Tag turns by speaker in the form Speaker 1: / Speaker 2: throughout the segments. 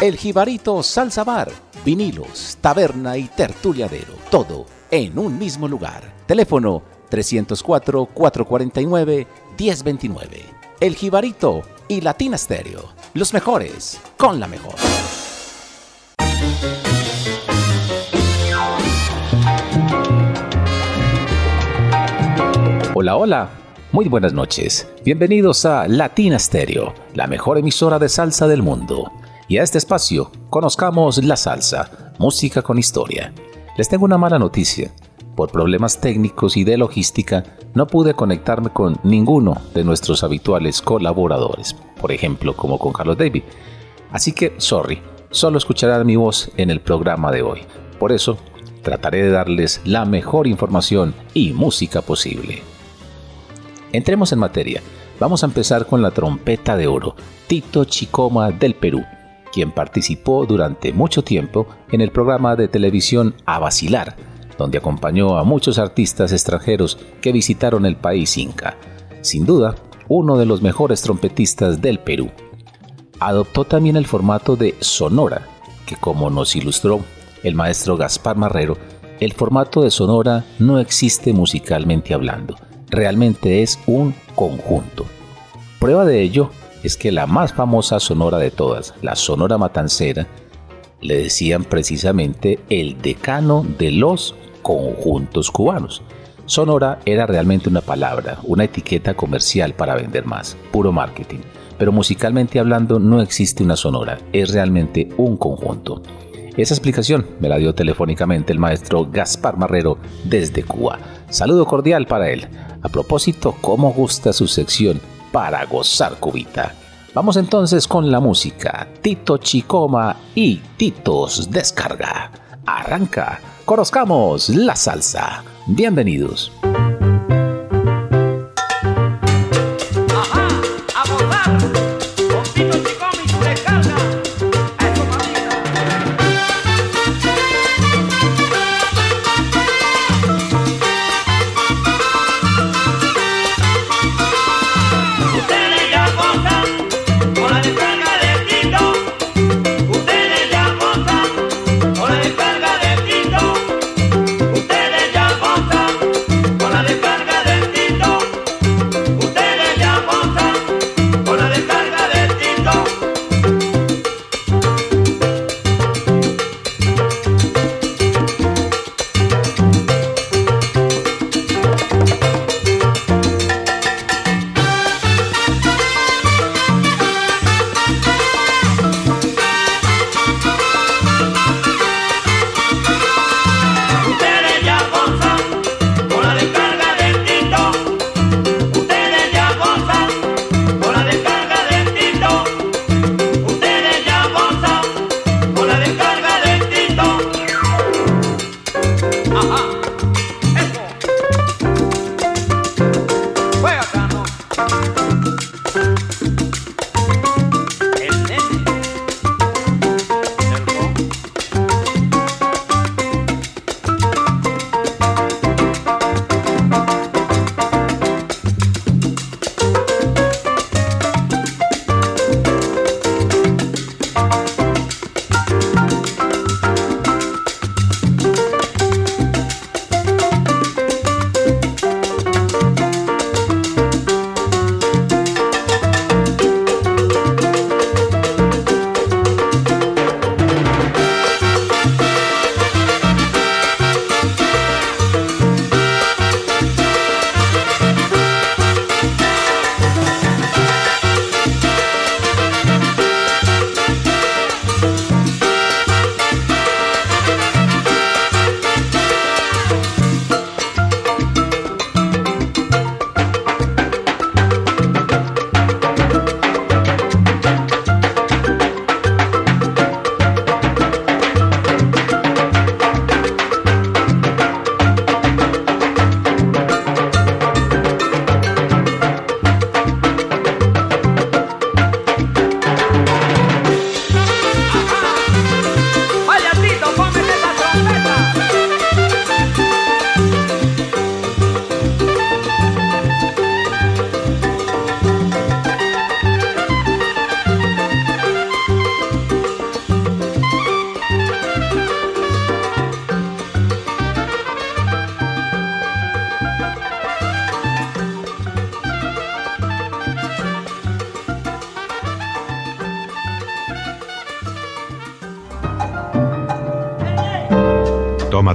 Speaker 1: El Jibarito Salsa Bar, vinilos, taberna y tertuliadero, todo en un mismo lugar. Teléfono 304-449-1029. El Jibarito y Latina Stereo, los mejores con la mejor. Hola, hola. Muy buenas noches. Bienvenidos a Latina Stereo, la mejor emisora de salsa del mundo. Y a este espacio, conozcamos la salsa, música con historia. Les tengo una mala noticia. Por problemas técnicos y de logística, no pude conectarme con ninguno de nuestros habituales colaboradores, por ejemplo, como con Carlos David. Así que, sorry, solo escucharán mi voz en el programa de hoy. Por eso, trataré de darles la mejor información y música posible. Entremos en materia. Vamos a empezar con la trompeta de oro, Tito Chicoma del Perú, quien participó durante mucho tiempo en el programa de televisión A Vacilar, donde acompañó a muchos artistas extranjeros que visitaron el país inca. Sin duda, uno de los mejores trompetistas del Perú. Adoptó también el formato de sonora, que como nos ilustró el maestro Gaspar Marrero, el formato de sonora no existe musicalmente hablando, realmente es un conjunto. Prueba de ello es que la más famosa sonora de todas, la Sonora Matancera, le decían precisamente el decano de los conjuntos cubanos. Sonora era realmente una palabra, una etiqueta comercial para vender más, puro marketing. Pero musicalmente hablando no existe una sonora, es realmente un conjunto. Esa explicación me la dio telefónicamente el maestro Gaspar Marrero desde Cuba. Saludo cordial para él. A propósito, ¿cómo gusta su sección para gozar cubita? Vamos entonces con la música. Tito Chicoma y Titos Descarga. Arranca. Conozcamos la salsa. Bienvenidos.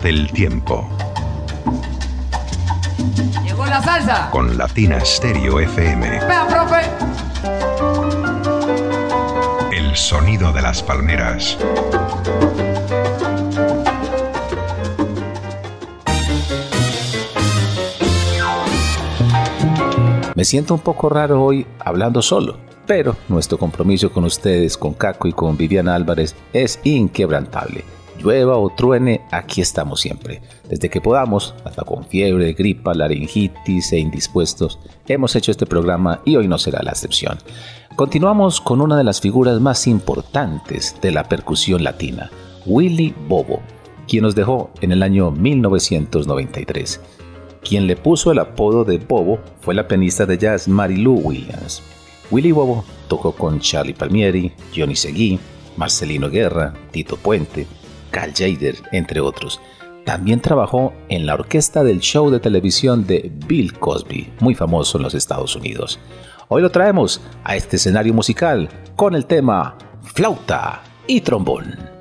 Speaker 2: Tómate el tiempo.
Speaker 3: Llegó la salsa.
Speaker 2: Con Latina Stereo FM.
Speaker 3: Vea, profe.
Speaker 2: El sonido de las palmeras.
Speaker 1: Me siento un poco raro hoy hablando solo, pero nuestro compromiso con ustedes, con Caco y con Viviana Álvarez es inquebrantable. Llueva o truene, aquí estamos siempre. Desde que podamos, hasta con fiebre, gripa, laringitis e indispuestos, hemos hecho este programa y hoy no será la excepción. Continuamos con una de las figuras más importantes de la percusión latina, Willy Bobo, quien nos dejó en el año 1993. Quien le puso el apodo de Bobo fue la pianista de jazz Marilu Williams. Willy Bobo tocó con Charlie Palmieri, Johnny Seguí, Marcelino Guerra, Tito Puente, Cal Jader, entre otros. También trabajó en la orquesta del show de televisión de Bill Cosby, muy famoso en los Estados Unidos. Hoy lo traemos a este escenario musical con el tema flauta y trombón.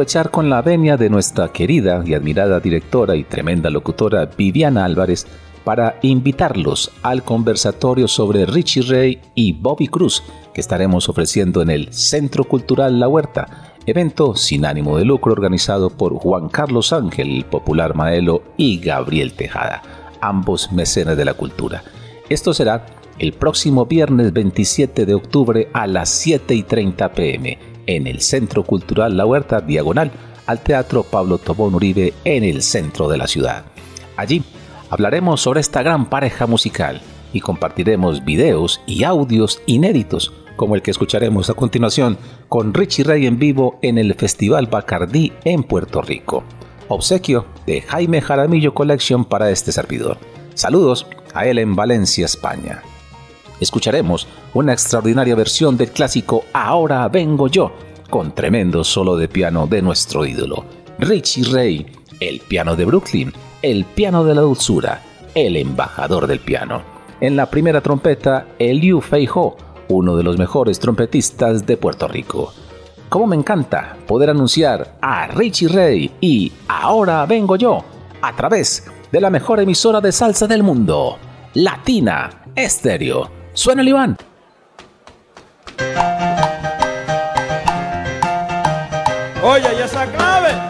Speaker 1: Aprovechar con la venia de nuestra querida y admirada directora y tremenda locutora Viviana Álvarez para invitarlos al conversatorio sobre Richie Ray y Bobby Cruz que estaremos ofreciendo en el Centro Cultural La Huerta, evento sin ánimo de lucro organizado por Juan Carlos Ángel, popular Maelo, y Gabriel Tejada, ambos mecenas de la cultura. Esto será el próximo viernes 27 de octubre a las 7 y 30 pm en el Centro Cultural La Huerta, diagonal al Teatro Pablo Tobón Uribe en el centro de la ciudad. Allí hablaremos sobre esta gran pareja musical y compartiremos videos y audios inéditos como el que escucharemos a continuación con Richie Ray en vivo en el Festival Bacardí en Puerto Rico. Obsequio de Jaime Jaramillo Collection para este servidor. Saludos a él en Valencia, España escucharemos una extraordinaria versión del clásico Ahora vengo yo, con tremendo solo de piano de nuestro ídolo, Richie Ray, el piano de Brooklyn, el piano de la dulzura, el embajador del piano. En la primera trompeta, Eliu Feijo, uno de los mejores trompetistas de Puerto Rico. Como me encanta poder anunciar a Richie Ray y Ahora vengo yo a través de la mejor emisora de salsa del mundo, Latina Estéreo. Suena el Iván.
Speaker 4: Oye, y esa clave.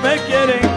Speaker 4: Y no me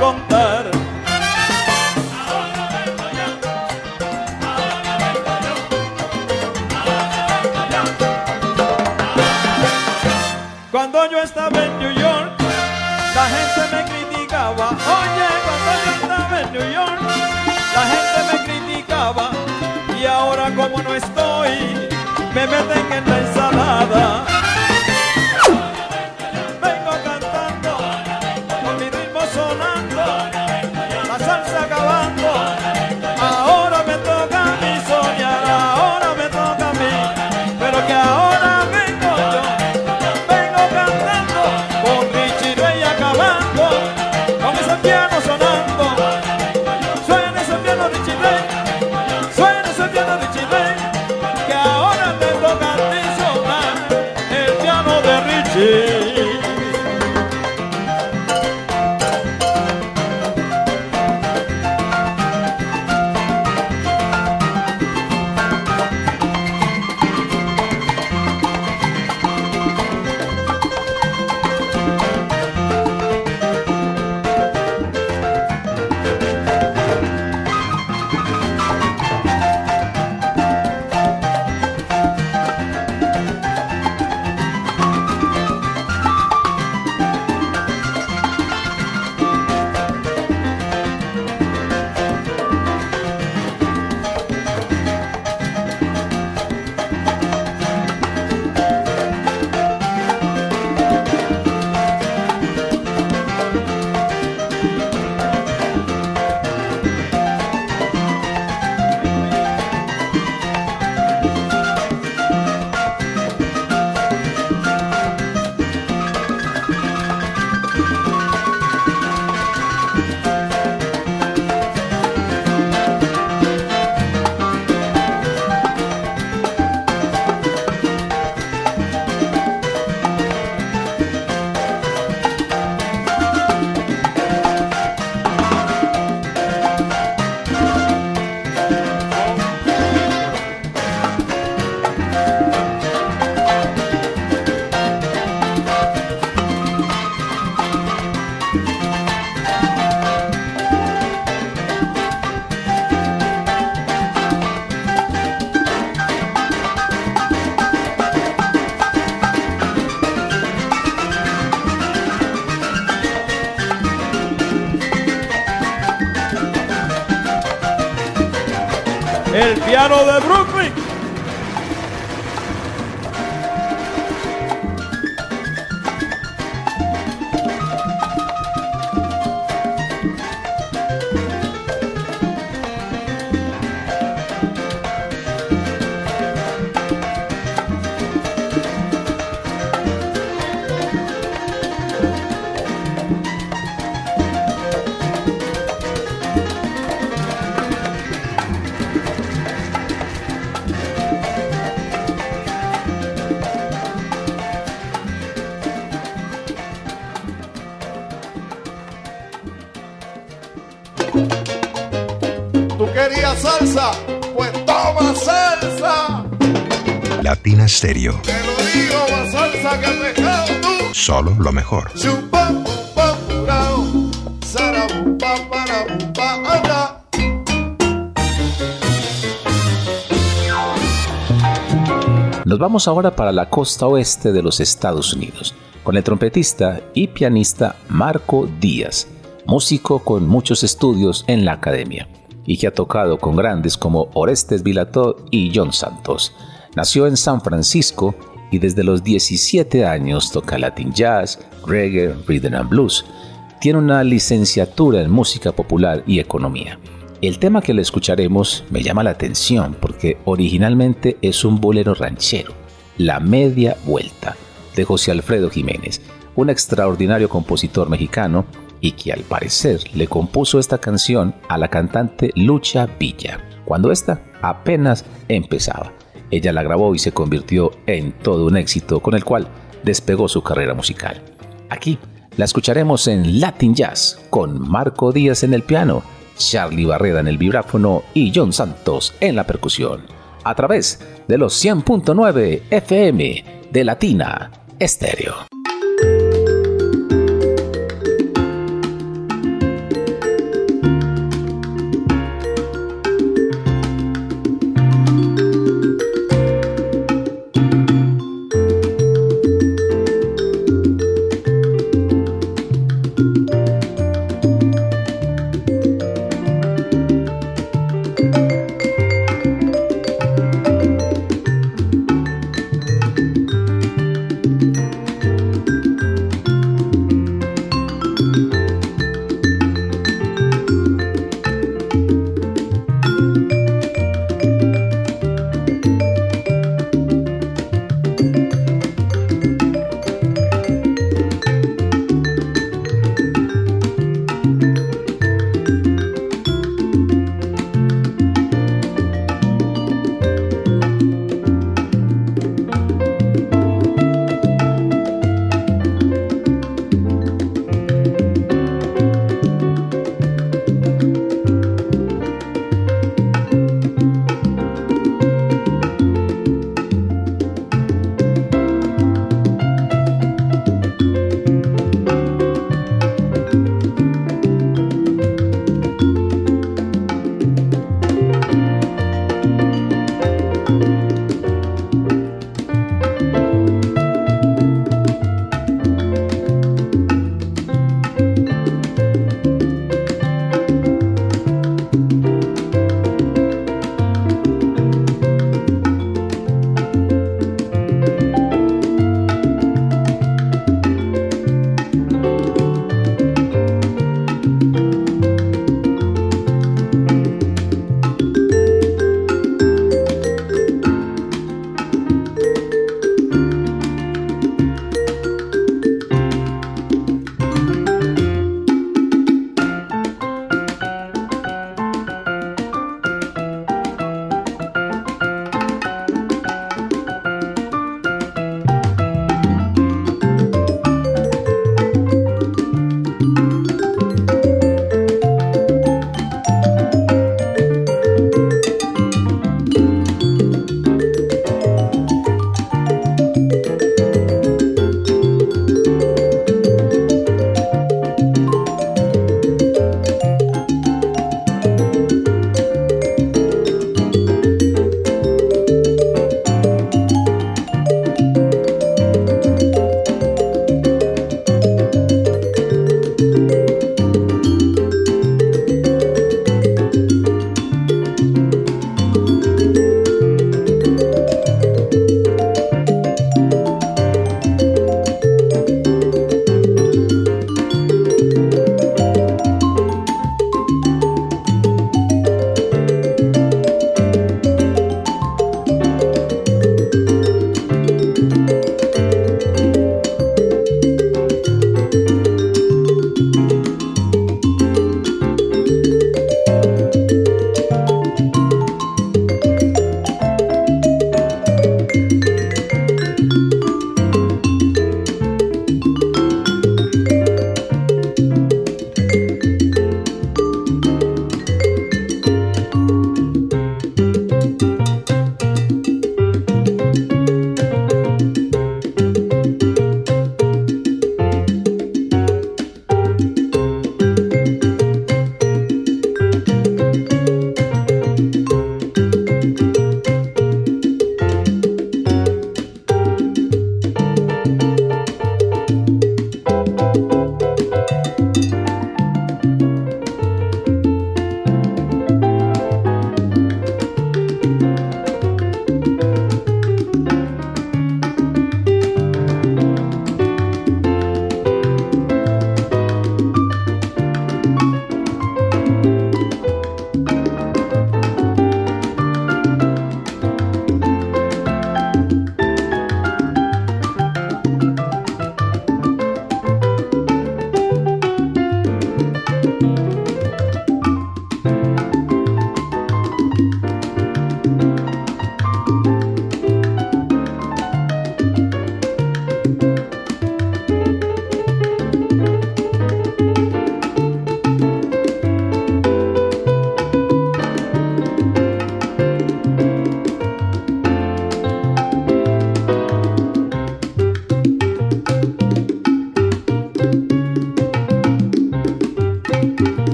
Speaker 2: Stereo.
Speaker 5: Te lo digo, pescado tú.
Speaker 2: Solo lo mejor.
Speaker 1: Nos vamos ahora para la costa oeste de los Estados Unidos, con el trompetista y pianista Marco Díaz, músico con muchos estudios en la academia, y que ha tocado con grandes como Orestes Vilató y John Santos. Nació en San Francisco y desde los 17 años toca Latin Jazz, Reggae, Rhythm and Blues. Tiene una licenciatura en música popular y economía. El tema que le escucharemos me llama la atención porque originalmente es un bolero ranchero, La Media Vuelta, de José Alfredo Jiménez, un extraordinario compositor mexicano y que al parecer le compuso esta canción a la cantante Lucha Villa, cuando ésta apenas empezaba. Ella la grabó y se convirtió en todo un éxito con el cual despegó su carrera musical. Aquí la escucharemos en Latin Jazz con Marco Díaz en el piano, Charlie Barreda en el vibráfono y John Santos en la percusión, a través de los 100.9 FM de Latina Estéreo.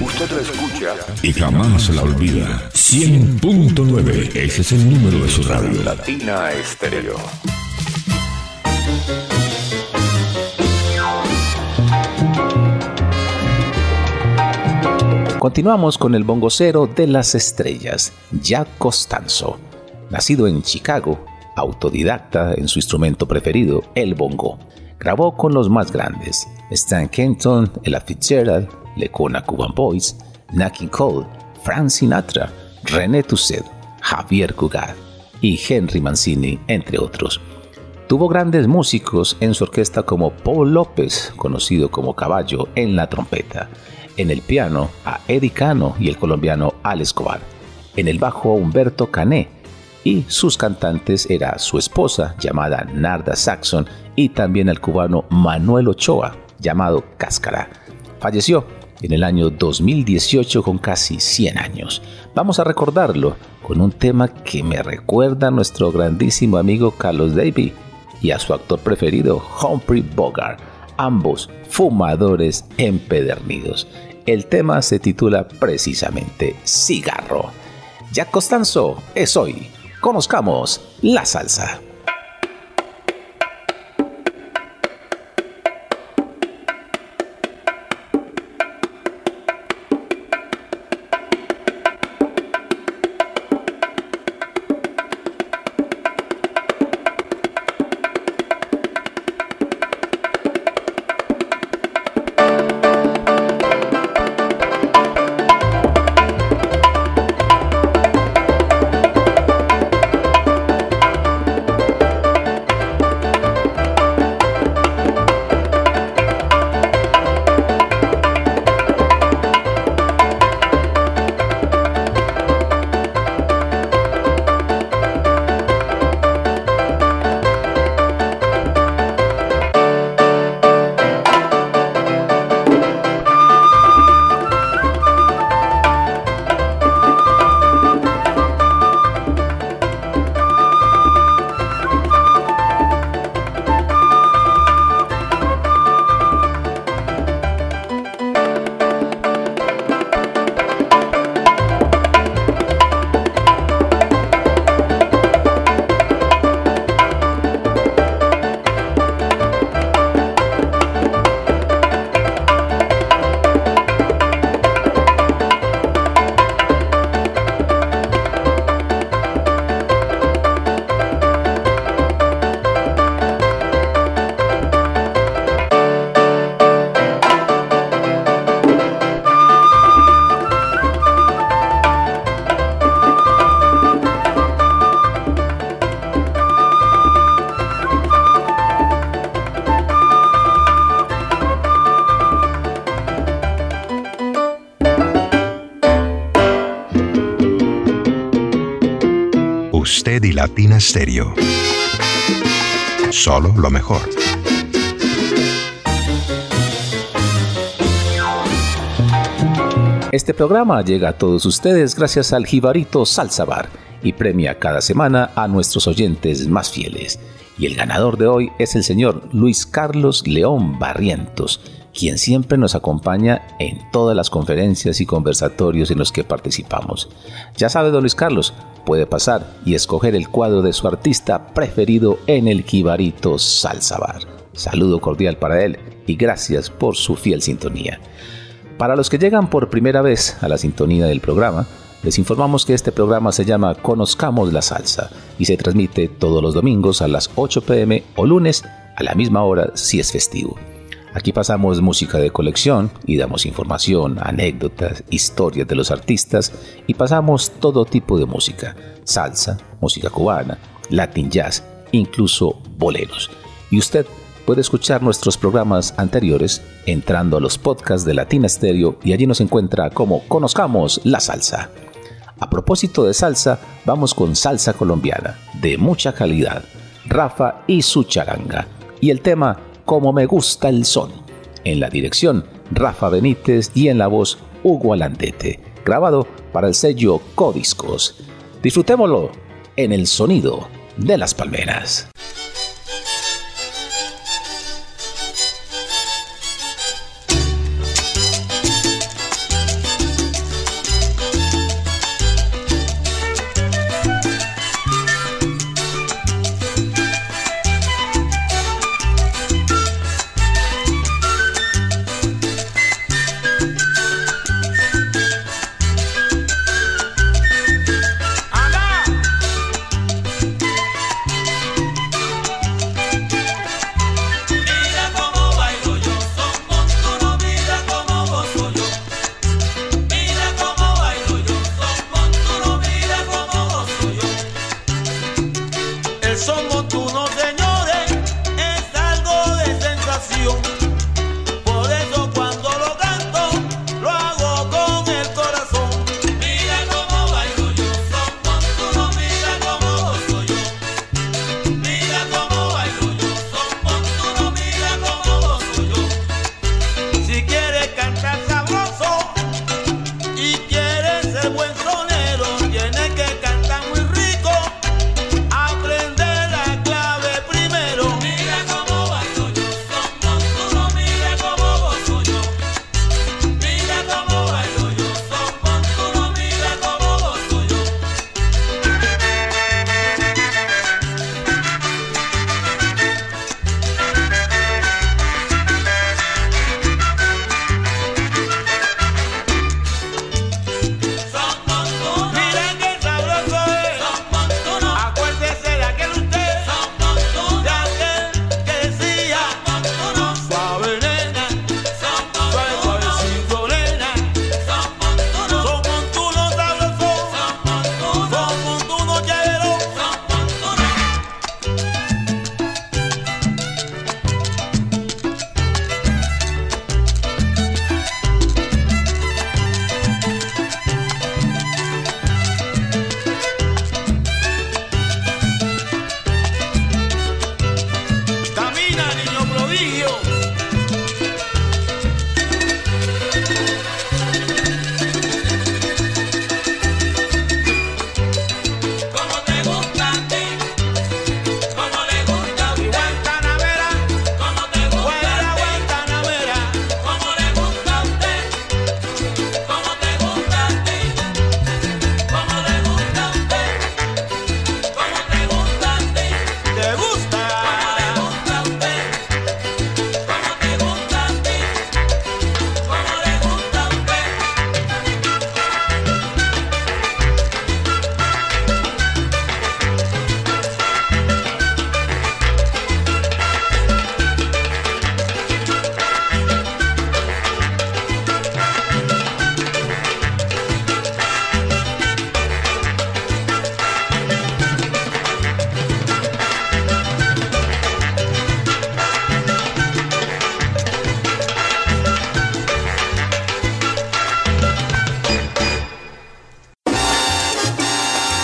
Speaker 1: Usted la escucha.
Speaker 6: y jamás la olvida. 100.9, ese es el número de su radio.
Speaker 1: Latina Estéreo. Continuamos con el bongocero de las estrellas, Jack Costanzo. Nacido en Chicago, autodidacta en su instrumento preferido, el bongo. Grabó con los más grandes, Stan Kenton, Ella Fitzgerald, Lecona Cuban Boys, Nat King Cole, Frank Sinatra, René Toussaint, Javier Cugat y Henry Mancini, entre otros. Tuvo grandes músicos en su orquesta como Paul López, conocido como Caballo, en la trompeta. En el piano a Eddie Cano y el colombiano Al Escobar. En el bajo a Humberto Cané. Y sus cantantes era su esposa, llamada Narda Saxon, y también el cubano Manuel Ochoa, llamado Cáscara. Falleció en el año 2018 con casi 100 años. Vamos a recordarlo con un tema que me recuerda a nuestro grandísimo amigo Carlos Davy y a su actor preferido, Humphrey Bogart, ambos fumadores empedernidos. El tema se titula precisamente Cigarro. Jack Costanzo es hoy. Conozcamos la salsa.
Speaker 2: Latina Stereo. Solo lo mejor.
Speaker 1: Este programa llega a todos ustedes gracias al Jibarito Salsa Bar y premia cada semana a nuestros oyentes más fieles. Y el ganador de hoy es el señor Luis Carlos León Barrientos, quien siempre nos acompaña en todas las conferencias y conversatorios en los que participamos. Ya sabe, don Luis Carlos, puede pasar y escoger el cuadro de su artista preferido en el Jibarito Salsa Bar. Saludo cordial para él y gracias por su fiel sintonía. Para los que llegan por primera vez a la sintonía del programa, les informamos que este programa se llama Conozcamos la Salsa y se transmite todos los domingos a las 8 pm o lunes a la misma hora si es festivo. Aquí pasamos música de colección y damos información, anécdotas, historias de los artistas y pasamos todo tipo de música, salsa, música cubana, latin jazz, incluso boleros. Y usted puede escuchar nuestros programas anteriores entrando a los podcasts de Latina Stereo y allí nos encuentra como Conozcamos la Salsa. A propósito de salsa, vamos con salsa colombiana, de mucha calidad, Rafa y su charanga, y el tema Como me gusta el son, en la dirección Rafa Benítez y en la voz Hugo Alandete, grabado para el sello Codiscos. Disfrutémoslo en el sonido de las palmeras.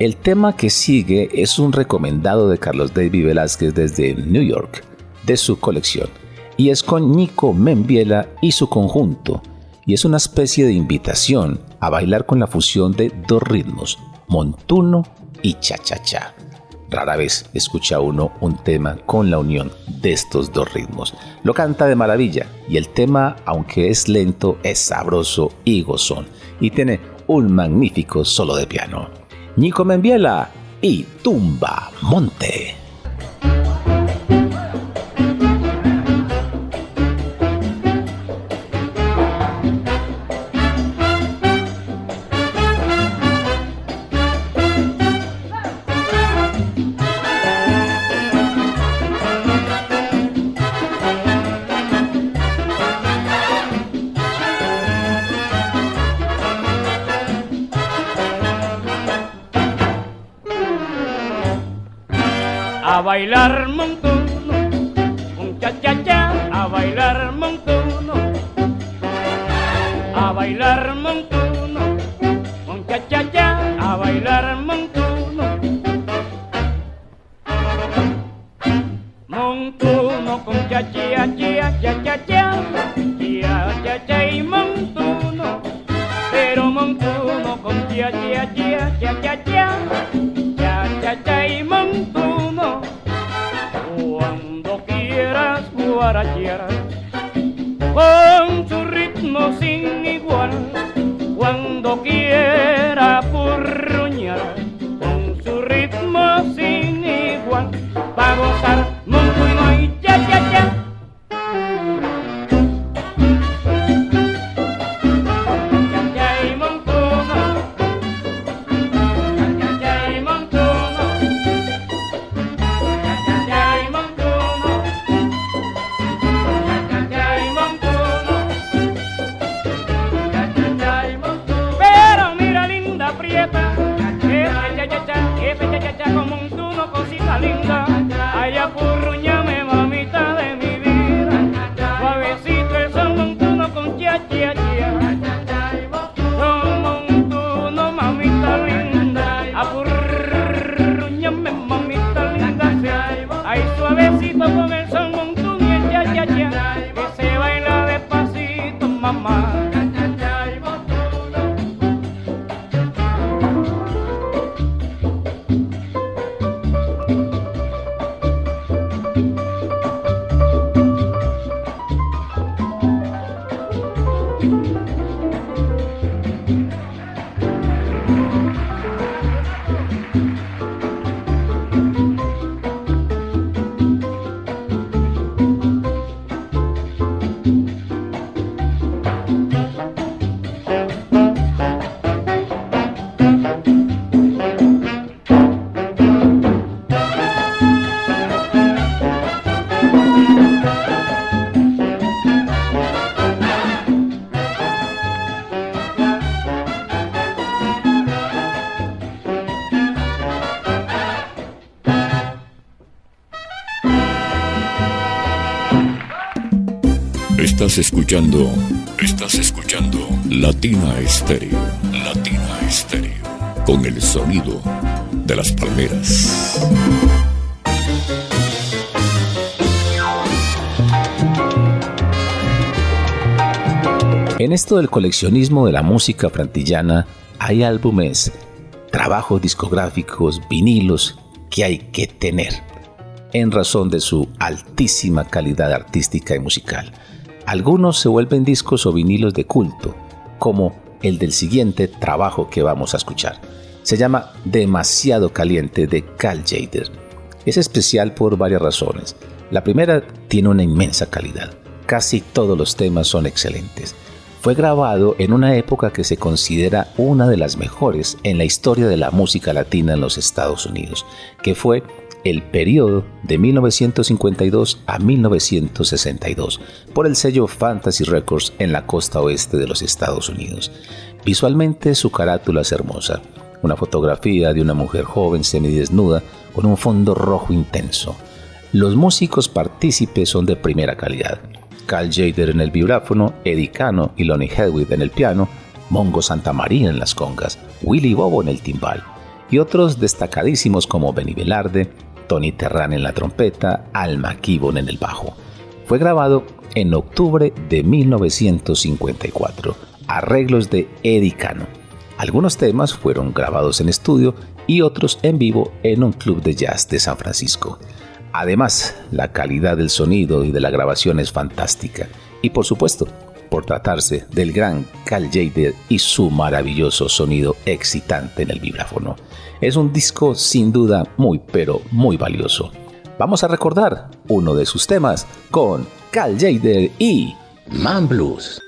Speaker 1: El tema que sigue es un recomendado de Carlos David Velázquez desde New York, de su colección, y es con Nico Membiela y su conjunto, y es una especie de invitación a bailar con la fusión de dos ritmos, montuno y cha-cha-cha. Rara vez escucha uno un tema con la unión de estos dos ritmos. Lo canta de maravilla y el tema, aunque es lento, es sabroso y gozón y tiene un magnífico solo de piano. Nico Membiela y Tumba Monte.
Speaker 7: A bailar montuno, un cha cha cha, a bailar montuno, a bailar montuno, un cha cha cha, a bailar montuno. Montuno con cha cha cha cha cha cha, cha cha cha y montuno, pero montuno con cha cha cha cha cha cha, con su ritmo sin igual cuando quiera purruñar con su ritmo sin igual. Va a gozar muy muy
Speaker 6: estás escuchando Latina Estéreo, Latina Estéreo, con el sonido de las palmeras.
Speaker 1: En esto del coleccionismo de la música frantillana hay álbumes, trabajos discográficos, vinilos que hay que tener en razón de su altísima calidad artística y musical. Algunos se vuelven discos o vinilos de culto, como el del siguiente trabajo que vamos a escuchar. Se llama Demasiado Caliente de Cal Jader. Es especial por varias razones. La primera tiene una inmensa calidad. Casi todos los temas son excelentes. Fue grabado en una época que se considera una de las mejores en la historia de la música latina en los Estados Unidos, que fue el periodo de 1952 a 1962 por el sello Fantasy Records en la costa oeste de los Estados Unidos. Visualmente su carátula es hermosa, una fotografía de una mujer joven semidesnuda con un fondo rojo intenso. Los músicos partícipes son de primera calidad. Cal Jader en el vibráfono, Eddie Cano y Lonnie Hedwig en el piano, Mongo Santamaría en las congas, Willy Bobo en el timbal y otros destacadísimos como Benny Velarde, Tony Terran en la trompeta, Alma Kibon en el bajo. Fue grabado en octubre de 1954. Arreglos de Eddie Cano. Algunos temas fueron grabados en estudio y otros en vivo en un club de jazz de San Francisco. Además, la calidad del sonido y de la grabación es fantástica. Y por supuesto, por tratarse del gran Cal Jader y su maravilloso sonido excitante en el vibráfono. Es un disco sin duda muy pero muy valioso. Vamos a recordar uno de sus temas con Cal Jader y Man Blues.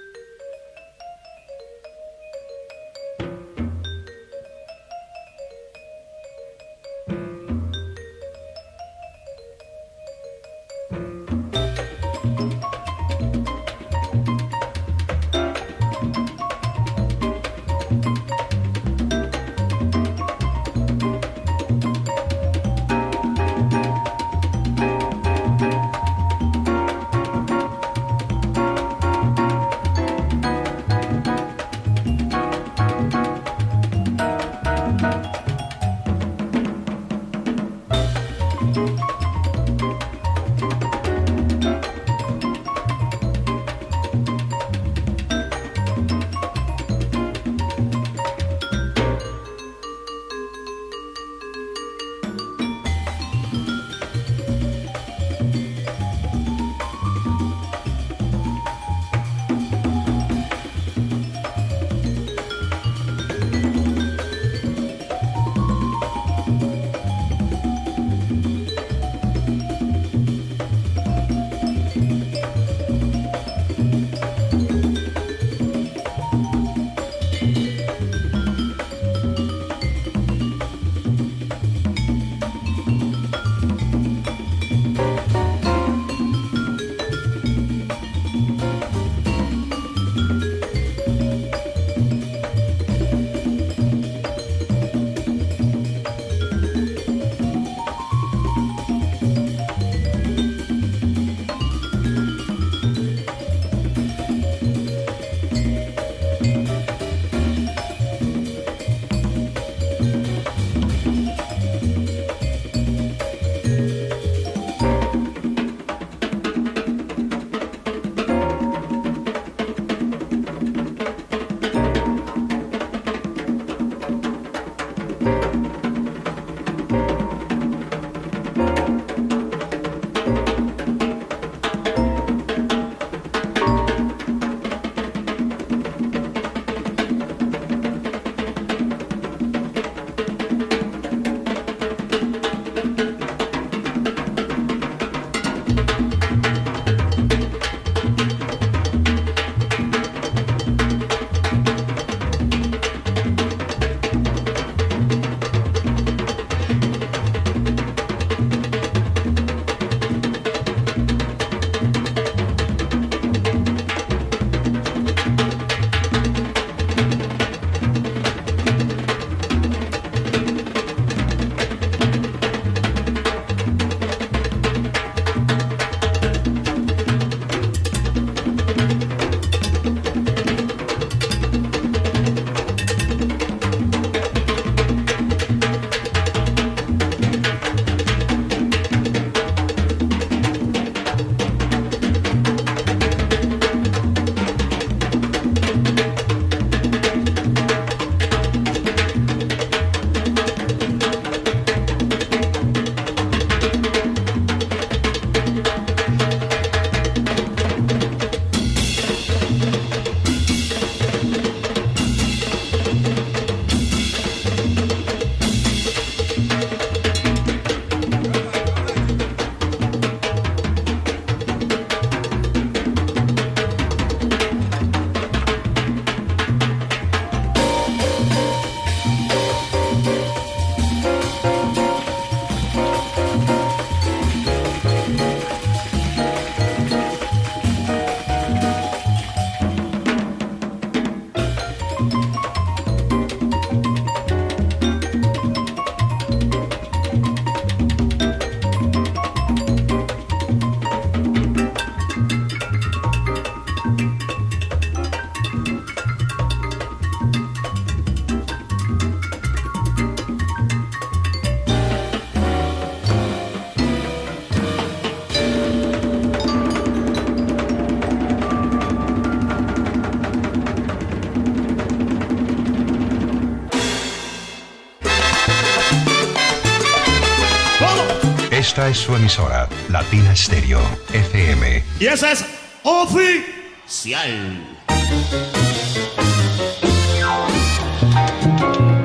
Speaker 2: Es su emisora, Latina Stereo, FM.
Speaker 4: Y esa es oficial.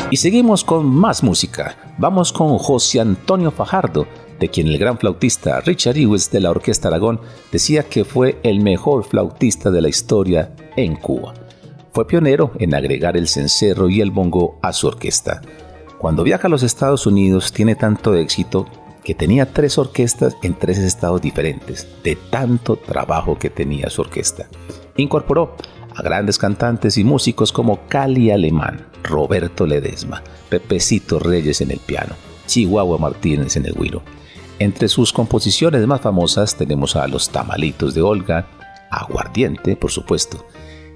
Speaker 1: Y seguimos con más música. Vamos con José Antonio Fajardo, de quien el gran flautista Richard Ewes de la Orquesta Aragón decía que fue el mejor flautista de la historia en Cuba. Fue pionero en agregar el cencerro y el bongo a su orquesta. Cuando viaja a los Estados Unidos tiene tanto éxito que tenía tres orquestas en tres estados diferentes, de tanto trabajo que tenía su orquesta. Incorporó a grandes cantantes y músicos como Cali Alemán, Roberto Ledesma, Pepecito Reyes en el piano, Chihuahua Martínez en el güiro. Entre sus composiciones más famosas tenemos a Los Tamalitos de Olga, Aguardiente, por supuesto.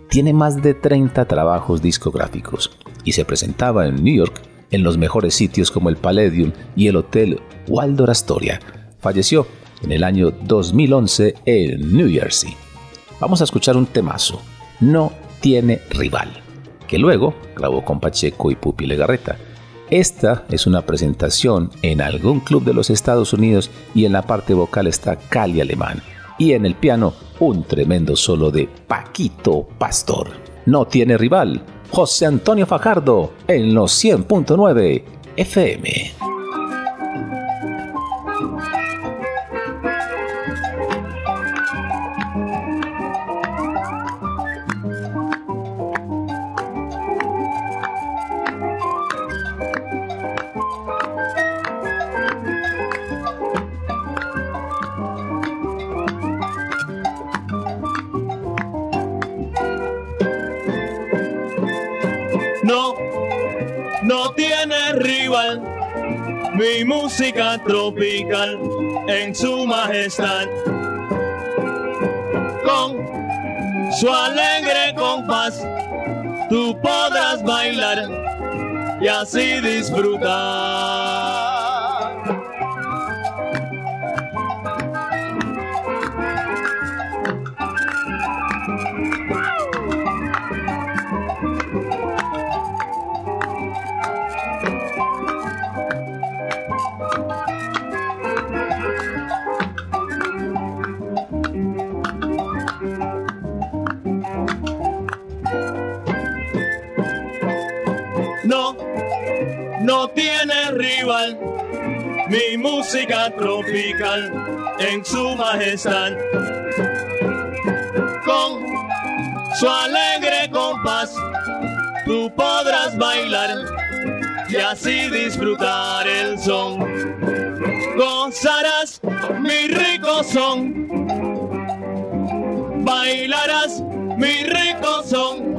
Speaker 1: Tiene más de 30 trabajos discográficos y se presentaba en New York en los mejores sitios como el Palladium y el Hotel Waldor Astoria. Falleció en el año 2011 en New Jersey. Vamos a escuchar un temazo, No tiene rival, que luego grabó con Pacheco y Pupi Legarreta. Esta es una presentación en algún club de los Estados Unidos y en la parte vocal está Cali Alemán y en el piano un tremendo solo de Paquito Pastor. No tiene rival. José Antonio Fajardo en los 100.9 FM.
Speaker 8: Mi música tropical en su majestad. Con su alegre compás, tú podrás bailar y así disfrutar. Rival. Mi música tropical en su majestad. Con su alegre compás, tú podrás bailar y así disfrutar el son. Gozarás mi rico son, bailarás mi rico son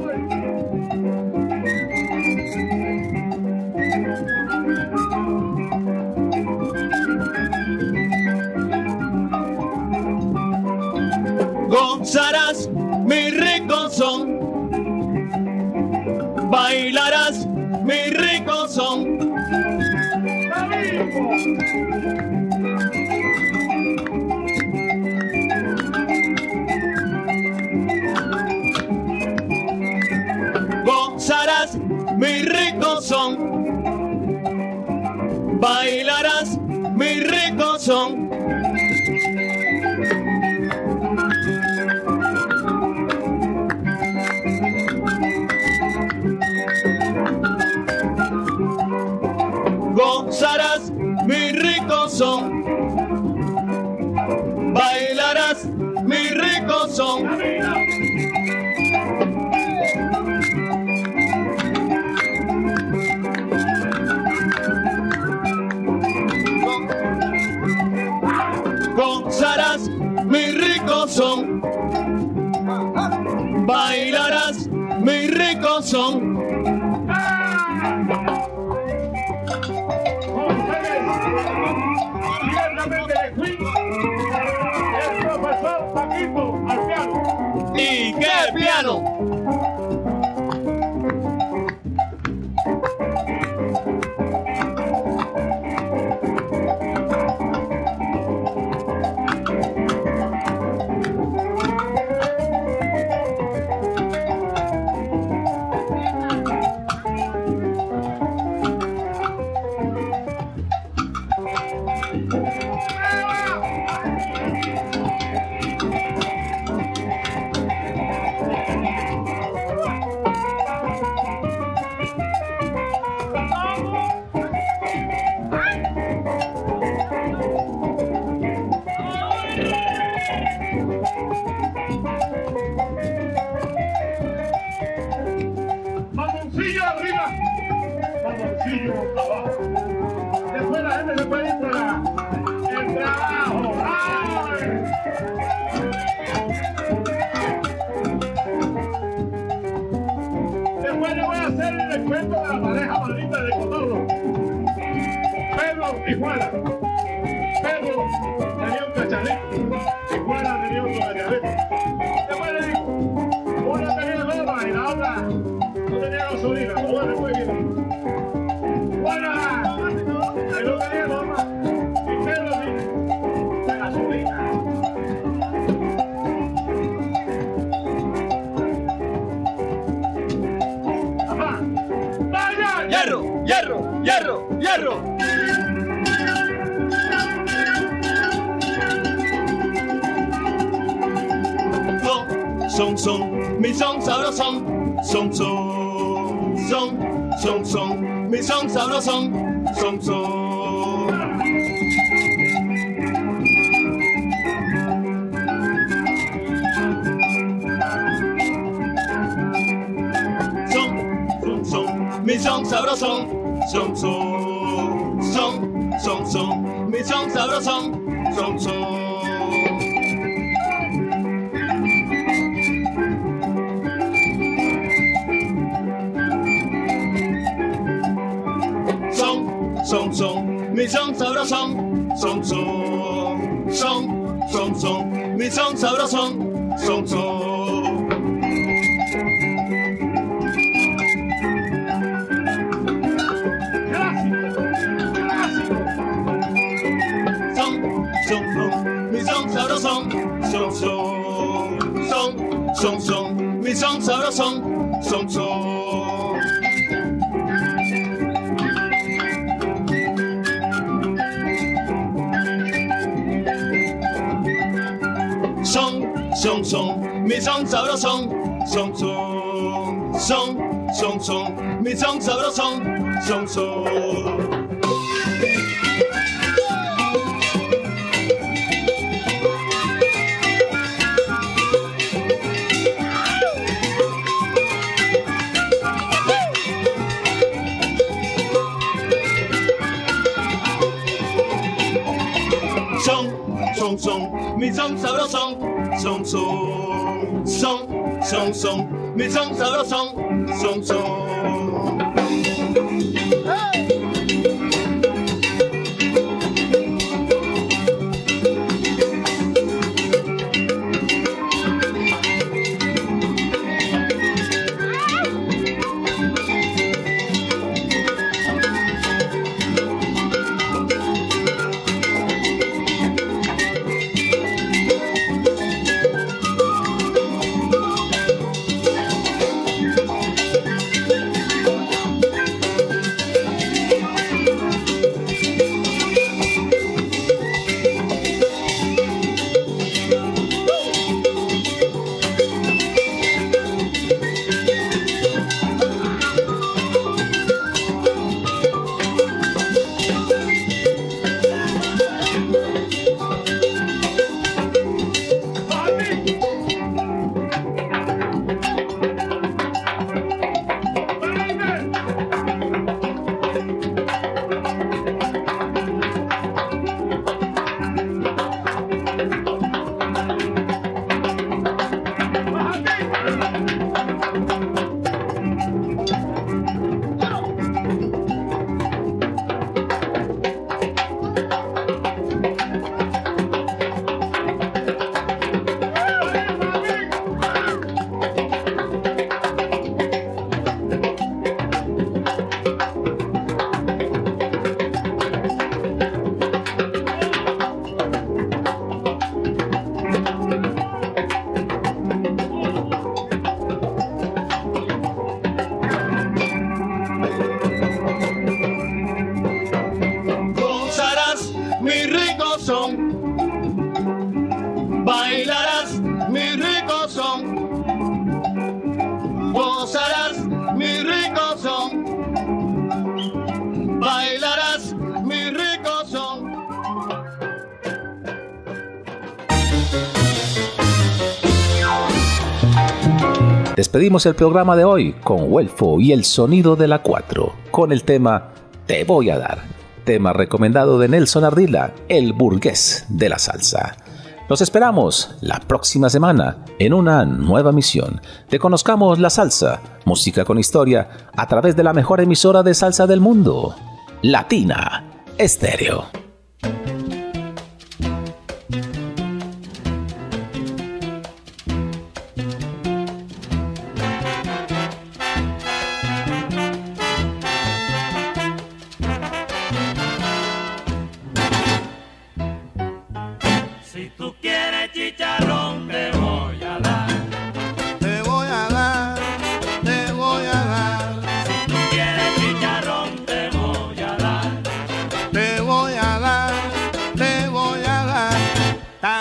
Speaker 8: gozarás mi rico son, bailarás mi rico son. Gozarás mi rico son, bailarás mi rico son.
Speaker 9: Pedro y
Speaker 8: Son, son, son, mi son sabrosón. Son, son, son, son, son, mi son sabrosón. Son, son. Son, son, son, mi son sabrosón. Son, son, son, son, son, mi son sabrosón. Son, son. Son, sabrosón. Son, son, son, son, son, mi son sabrosón. Son, son. Son, son, son, mi son sabrosón. Son, son, son, son, son, mi son sabrosón. Son, son. Son, son, mi son sabrosón. Son, son, son, son, son, mi son sabrosón. Son, son.
Speaker 1: El programa de hoy con Huelfo y el sonido de la 4, con el tema Te voy a dar, tema recomendado de Nelson Ardila, el burgués de la salsa. Los esperamos la próxima semana en una nueva misión de Conozcamos la Salsa, música con historia, a través de la mejor emisora de salsa del mundo, Latina Estéreo.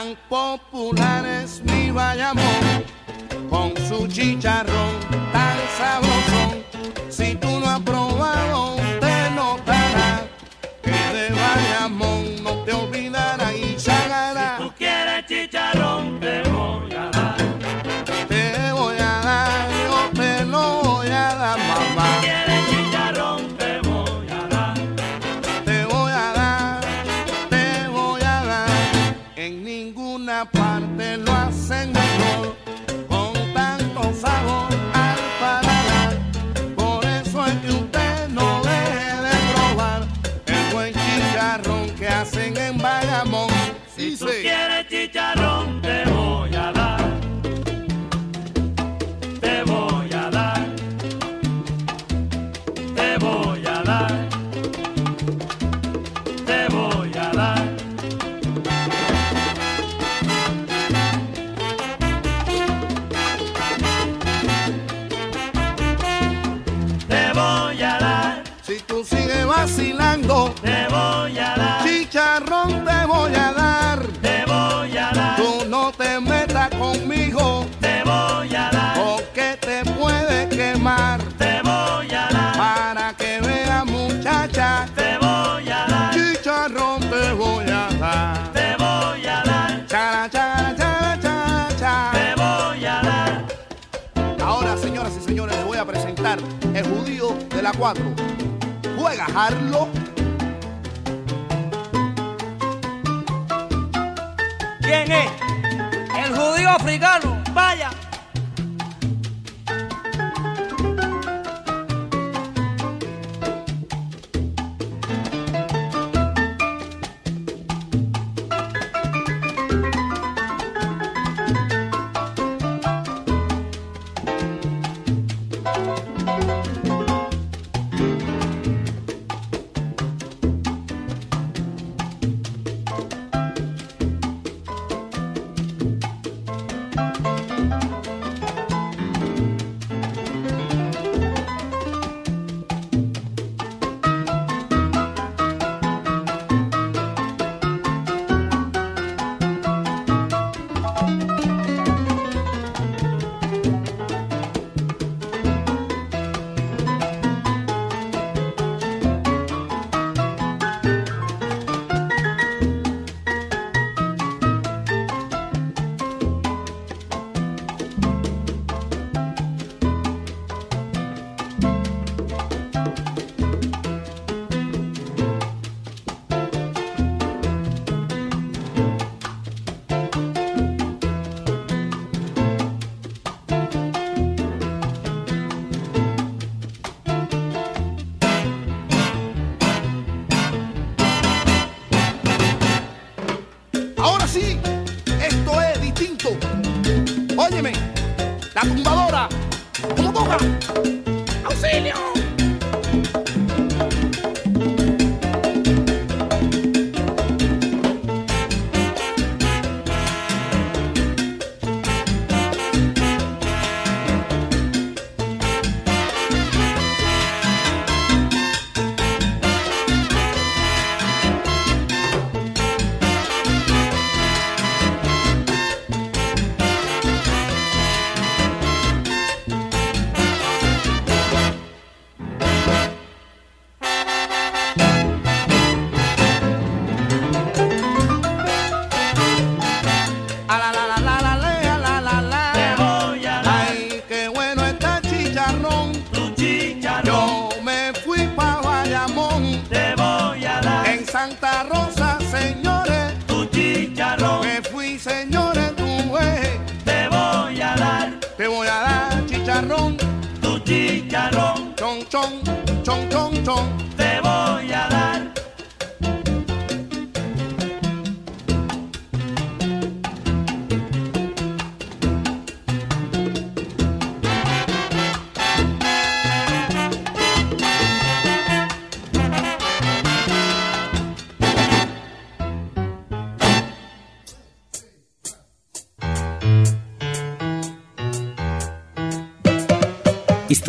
Speaker 10: Tan
Speaker 11: popular es
Speaker 5: mi Bayamón, con
Speaker 8: su chicharrón
Speaker 5: tan sabroso. Si tú
Speaker 8: no has
Speaker 5: probado Juega Harlo. ¿Quién es?
Speaker 8: El judío africano. Vaya.